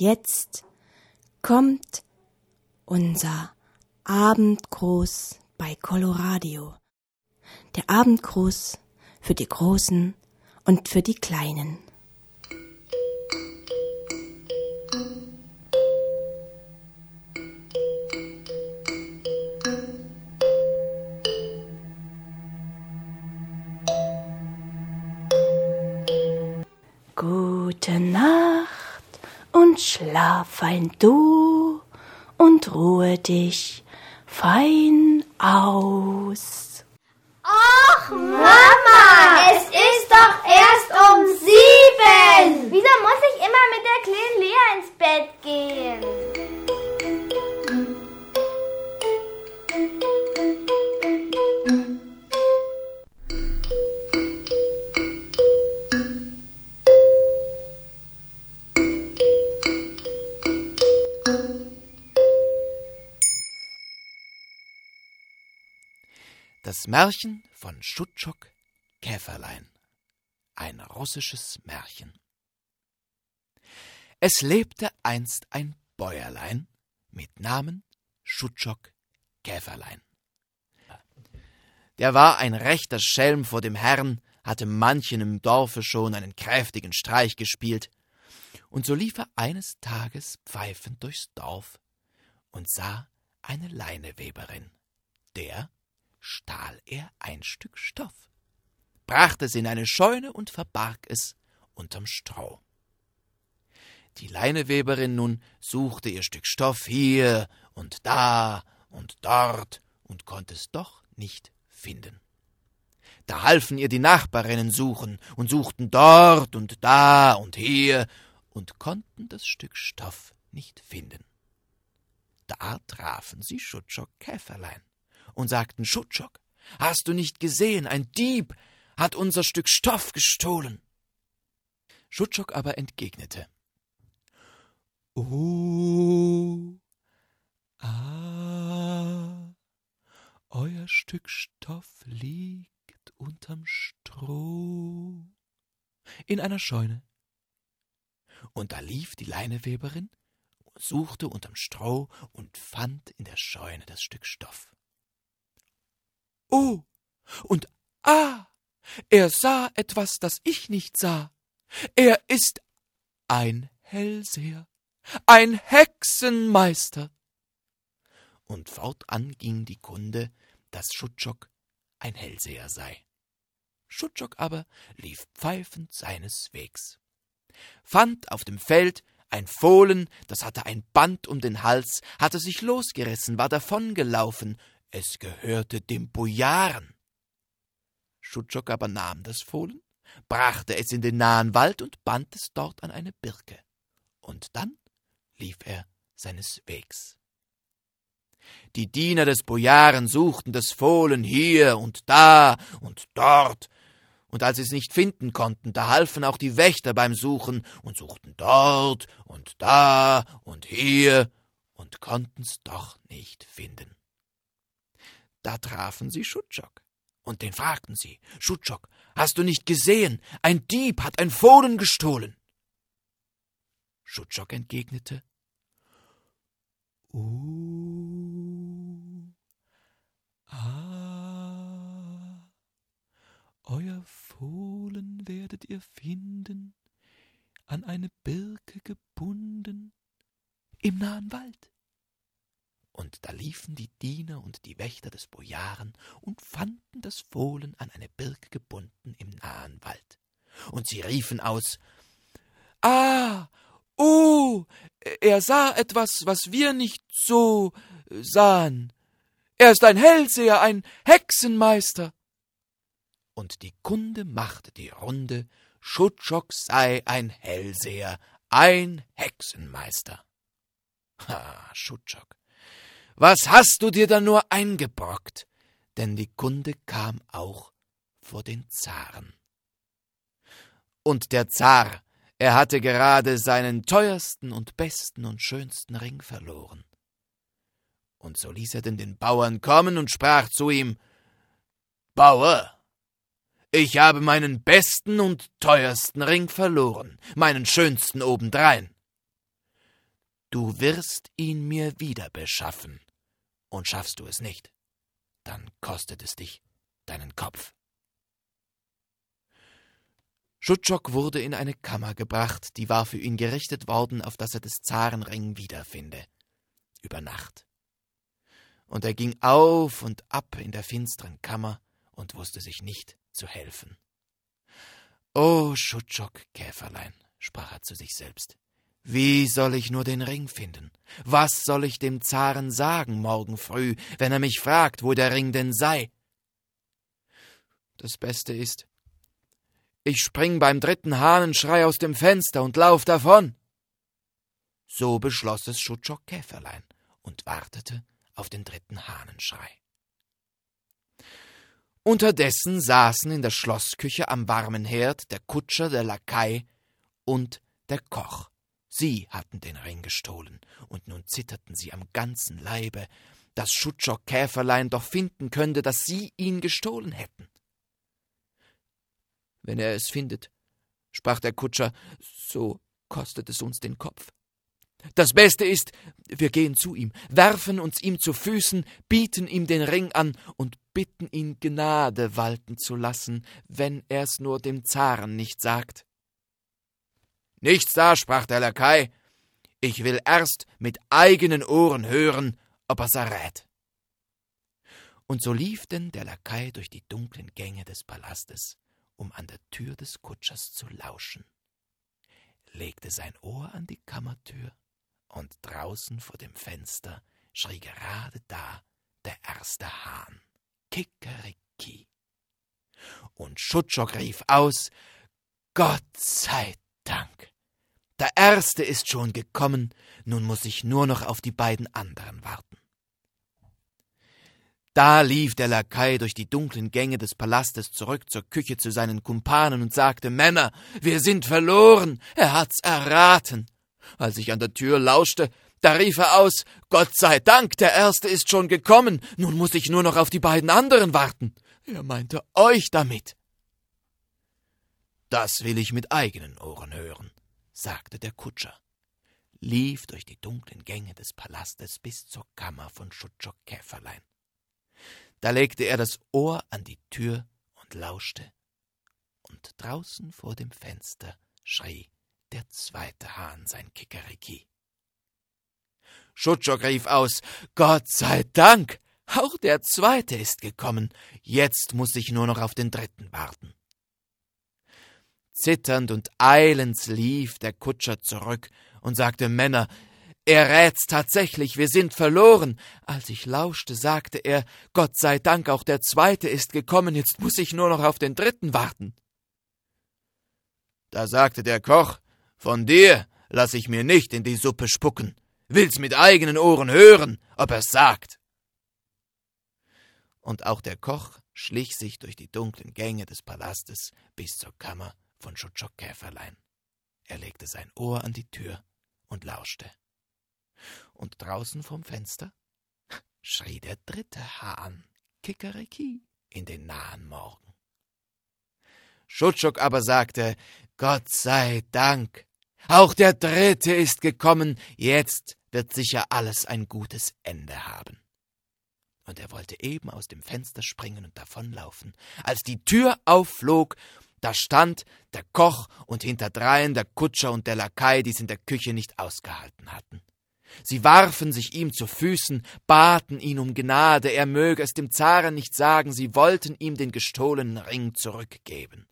jetzt kommt unser Abendgruß bei Coloradio. Der Abendgruß für die Großen und für die Kleinen. Schlaf du und ruhe dich. Fein Das Märchen von Schutschok Käferlein. Ein russisches Märchen. Es lebte einst ein Bäuerlein mit Namen Schutschok Käferlein. Der war ein rechter Schelm vor dem Herrn, hatte manchen im Dorfe schon einen kräftigen Streich gespielt, und so lief er eines Tages pfeifend durchs Dorf und sah eine Leineweberin, der stahl er ein Stück Stoff, brachte es in eine Scheune und verbarg es unterm Stroh. Die Leineweberin nun suchte ihr Stück Stoff hier und da und dort und konnte es doch nicht finden. Da halfen ihr die Nachbarinnen suchen und suchten dort und da und hier und konnten das Stück Stoff nicht finden. Da trafen sie Schutschok Käferlein und sagten Schutschok, hast du nicht gesehen, ein Dieb hat unser Stück Stoff gestohlen. Schutschok aber entgegnete, Oh, ah, euer Stück Stoff liegt unterm Stroh in einer Scheune. Und da lief die Leineweberin, suchte unterm Stroh und fand in der Scheune das Stück Stoff. Oh, und ah, er sah etwas, das ich nicht sah. Er ist ein Hellseher, ein Hexenmeister. Und fortan ging die Kunde, dass Schutschok ein Hellseher sei. Schutschok aber lief pfeifend seines Wegs, fand auf dem Feld ein Fohlen, das hatte ein Band um den Hals, hatte sich losgerissen, war davongelaufen, es gehörte dem Bojaren. Schutschok aber nahm das Fohlen, brachte es in den nahen Wald und band es dort an eine Birke. Und dann lief er seines Wegs. Die Diener des Bojaren suchten das Fohlen hier und da und dort, und als sie es nicht finden konnten, da halfen auch die Wächter beim Suchen und suchten dort und da und hier und konnten's doch nicht finden. Da trafen sie Schutschok. Und den fragten sie, Schutschok, hast du nicht gesehen, ein Dieb hat ein Fohlen gestohlen? Schutschok entgegnete, Oh, ah, euer Fohlen werdet ihr finden, an eine Birke gebunden, im nahen Wald und da liefen die Diener und die Wächter des Bojaren und fanden das Fohlen an eine Birke gebunden im nahen Wald. Und sie riefen aus Ah. Oh. Er sah etwas, was wir nicht so sahen. Er ist ein Hellseher, ein Hexenmeister. Und die Kunde machte die Runde, Schutschok sei ein Hellseher, ein Hexenmeister. Ha, Schutschok, was hast du dir da nur eingebrockt? Denn die Kunde kam auch vor den Zaren. Und der Zar, er hatte gerade seinen teuersten und besten und schönsten Ring verloren. Und so ließ er denn den Bauern kommen und sprach zu ihm Bauer, ich habe meinen besten und teuersten Ring verloren, meinen schönsten obendrein. Du wirst ihn mir wieder beschaffen. Und schaffst du es nicht, dann kostet es dich deinen Kopf. Schutschok wurde in eine Kammer gebracht, die war für ihn gerichtet worden, auf dass er des Zaren Ring wiederfinde. Über Nacht. Und er ging auf und ab in der finsteren Kammer und wusste sich nicht zu helfen. O Schutschok, Käferlein, sprach er zu sich selbst, wie soll ich nur den Ring finden? Was soll ich dem Zaren sagen morgen früh, wenn er mich fragt, wo der Ring denn sei? Das Beste ist, ich spring beim dritten Hahnenschrei aus dem Fenster und lauf davon. So beschloss es Schutschok Käferlein und wartete auf den dritten Hahnenschrei. Unterdessen saßen in der Schlossküche am warmen Herd der Kutscher, der Lakai und der Koch. Sie hatten den Ring gestohlen, und nun zitterten sie am ganzen Leibe, dass Schutschok Käferlein doch finden könnte, dass sie ihn gestohlen hätten wenn er es findet, sprach der Kutscher, so kostet es uns den Kopf. Das Beste ist, wir gehen zu ihm, werfen uns ihm zu Füßen, bieten ihm den Ring an und bitten ihn Gnade walten zu lassen, wenn er's nur dem Zaren nicht sagt. Nichts da, sprach der Lakai, ich will erst mit eigenen Ohren hören, ob er's errät. Und so lief denn der Lakai durch die dunklen Gänge des Palastes, um an der Tür des Kutschers zu lauschen, legte sein Ohr an die Kammertür, und draußen vor dem Fenster schrie gerade da der erste Hahn, Kikeriki. Und Schutschok rief aus, Gott sei Dank! Der erste ist schon gekommen, nun muss ich nur noch auf die beiden anderen warten. Da lief der Lakai durch die dunklen Gänge des Palastes zurück zur Küche zu seinen Kumpanen und sagte Männer, wir sind verloren, er hat's erraten. Als ich an der Tür lauschte, da rief er aus Gott sei Dank, der Erste ist schon gekommen, nun muss ich nur noch auf die beiden anderen warten. Er meinte euch damit. Das will ich mit eigenen Ohren hören, sagte der Kutscher, lief durch die dunklen Gänge des Palastes bis zur Kammer von Schutschok Käferlein. Da legte er das Ohr an die Tür und lauschte, und draußen vor dem Fenster schrie der zweite Hahn sein Kikeriki. Schutschok rief aus, Gott sei Dank, auch der zweite ist gekommen, jetzt muss ich nur noch auf den dritten warten. Zitternd und eilends lief der Kutscher zurück und sagte Männer, er rät's tatsächlich, wir sind verloren. Als ich lauschte, sagte er, Gott sei Dank, auch der zweite ist gekommen, jetzt muss ich nur noch auf den dritten warten. Da sagte der Koch, von dir lass ich mir nicht in die Suppe spucken, will's mit eigenen Ohren hören, ob er's sagt. Und auch der Koch schlich sich durch die dunklen Gänge des Palastes bis zur Kammer von Schutschok Käferlein. Er legte sein Ohr an die Tür und lauschte und draußen vom Fenster schrie der dritte Hahn Kikeriki in den nahen Morgen. Schutschuk aber sagte, Gott sei Dank, auch der dritte ist gekommen, jetzt wird sicher alles ein gutes Ende haben. Und er wollte eben aus dem Fenster springen und davonlaufen, als die Tür aufflog, da stand der Koch und hinterdrein der Kutscher und der Lakai, die's in der Küche nicht ausgehalten hatten. Sie warfen sich ihm zu Füßen, baten ihn um Gnade, er möge es dem Zaren nicht sagen, sie wollten ihm den gestohlenen Ring zurückgeben,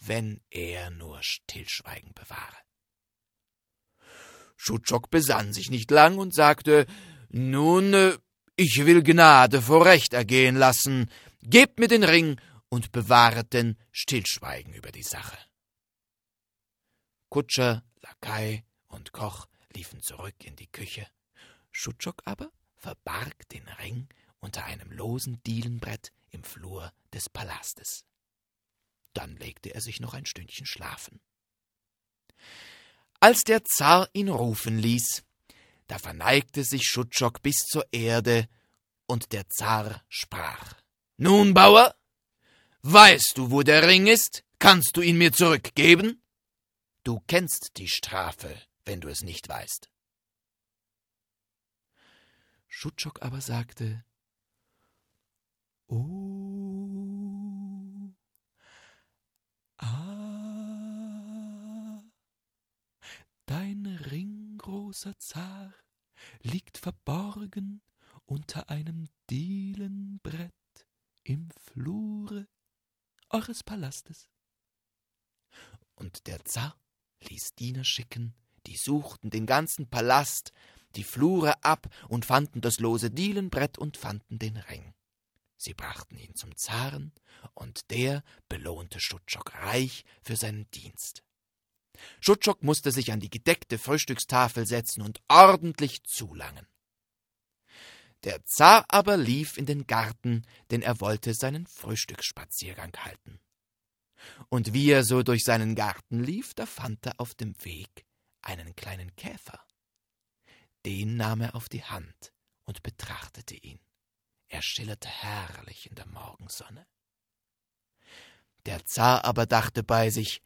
wenn er nur Stillschweigen bewahre. Schutschok besann sich nicht lang und sagte, nun, äh, ich will Gnade vor Recht ergehen lassen, gebt mir den Ring und bewahret denn Stillschweigen über die Sache. Kutscher, Lakai und Koch liefen zurück in die Küche. Schutschok aber verbarg den Ring unter einem losen Dielenbrett im Flur des Palastes. Dann legte er sich noch ein Stündchen schlafen. Als der Zar ihn rufen ließ, da verneigte sich Schutschok bis zur Erde, und der Zar sprach Nun, Bauer, weißt du, wo der Ring ist? Kannst du ihn mir zurückgeben? Du kennst die Strafe, wenn du es nicht weißt. Schutschok aber sagte, Oh, ah, dein ringgroßer Zar liegt verborgen unter einem Dielenbrett im Flure eures Palastes. Und der Zar ließ Diener schicken, die suchten den ganzen Palast, die Flure ab und fanden das lose Dielenbrett und fanden den Ring. Sie brachten ihn zum Zaren, und der belohnte Schutschok reich für seinen Dienst. Schutschok musste sich an die gedeckte Frühstückstafel setzen und ordentlich zulangen. Der Zar aber lief in den Garten, denn er wollte seinen Frühstücksspaziergang halten. Und wie er so durch seinen Garten lief, da fand er auf dem Weg einen kleinen Käfer. Den nahm er auf die Hand und betrachtete ihn. Er schillerte herrlich in der Morgensonne. Der Zar aber dachte bei sich,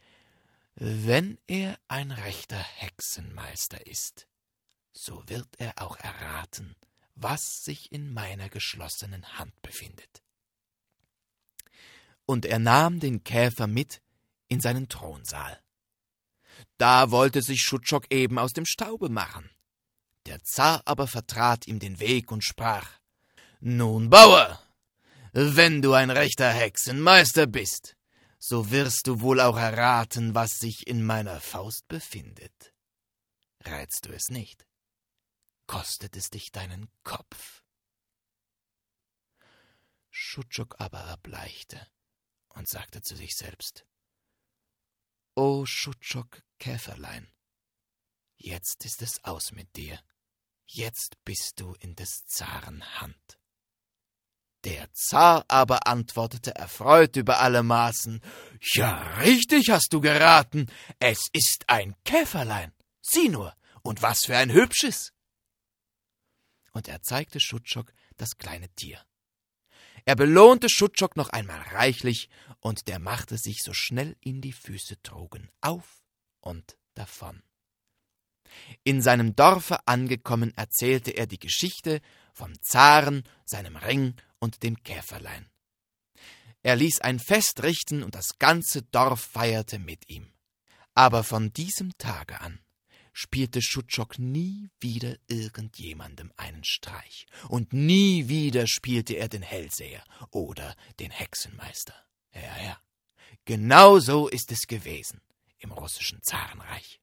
wenn er ein rechter Hexenmeister ist, so wird er auch erraten, was sich in meiner geschlossenen Hand befindet. Und er nahm den Käfer mit in seinen Thronsaal. Da wollte sich Schutschok eben aus dem Staube machen. Der Zar aber vertrat ihm den Weg und sprach Nun, Bauer, wenn du ein rechter Hexenmeister bist, so wirst du wohl auch erraten, was sich in meiner Faust befindet. Reizt du es nicht? Kostet es dich deinen Kopf. Schutschok aber erbleichte und sagte zu sich selbst O Schutschok Käferlein, jetzt ist es aus mit dir, jetzt bist du in des Zaren Hand. Der Zar aber antwortete erfreut über alle Maßen Ja, richtig hast du geraten, es ist ein Käferlein. Sieh nur, und was für ein hübsches und er zeigte Schutschok das kleine Tier. Er belohnte Schutschok noch einmal reichlich, und der machte sich so schnell ihn die Füße trugen auf und davon. In seinem Dorfe angekommen, erzählte er die Geschichte vom Zaren, seinem Ring und dem Käferlein. Er ließ ein Fest richten, und das ganze Dorf feierte mit ihm. Aber von diesem Tage an spielte Schutschok nie wieder irgendjemandem einen Streich, und nie wieder spielte er den Hellseher oder den Hexenmeister. Ja, ja, genau so ist es gewesen im russischen Zarenreich.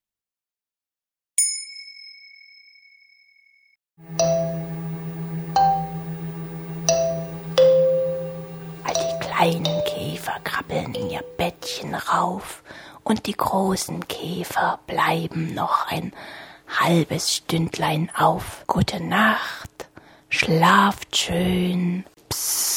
Und die großen Käfer bleiben noch ein halbes Stündlein auf. Gute Nacht, schlaft schön. Psst.